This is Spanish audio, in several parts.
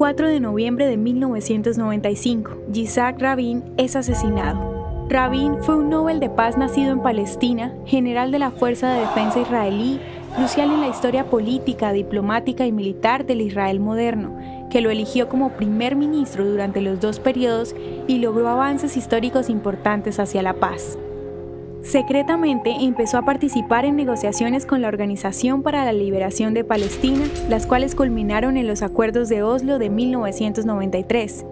4 de noviembre de 1995, Yitzhak Rabin es asesinado. Rabin fue un Nobel de Paz nacido en Palestina, general de la Fuerza de Defensa israelí, crucial en la historia política, diplomática y militar del Israel moderno, que lo eligió como primer ministro durante los dos periodos y logró avances históricos importantes hacia la paz. Secretamente empezó a participar en negociaciones con la Organización para la Liberación de Palestina, las cuales culminaron en los Acuerdos de Oslo de 1993.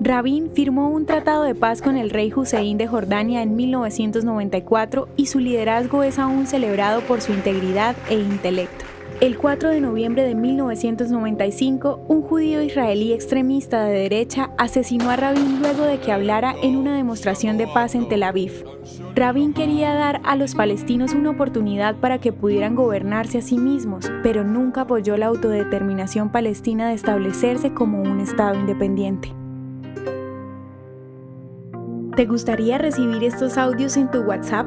Rabin firmó un tratado de paz con el rey Hussein de Jordania en 1994 y su liderazgo es aún celebrado por su integridad e intelecto. El 4 de noviembre de 1995, un judío israelí extremista de derecha asesinó a Rabin luego de que hablara en una demostración de paz en Tel Aviv. Rabin quería dar a los palestinos una oportunidad para que pudieran gobernarse a sí mismos, pero nunca apoyó la autodeterminación palestina de establecerse como un Estado independiente. ¿Te gustaría recibir estos audios en tu WhatsApp?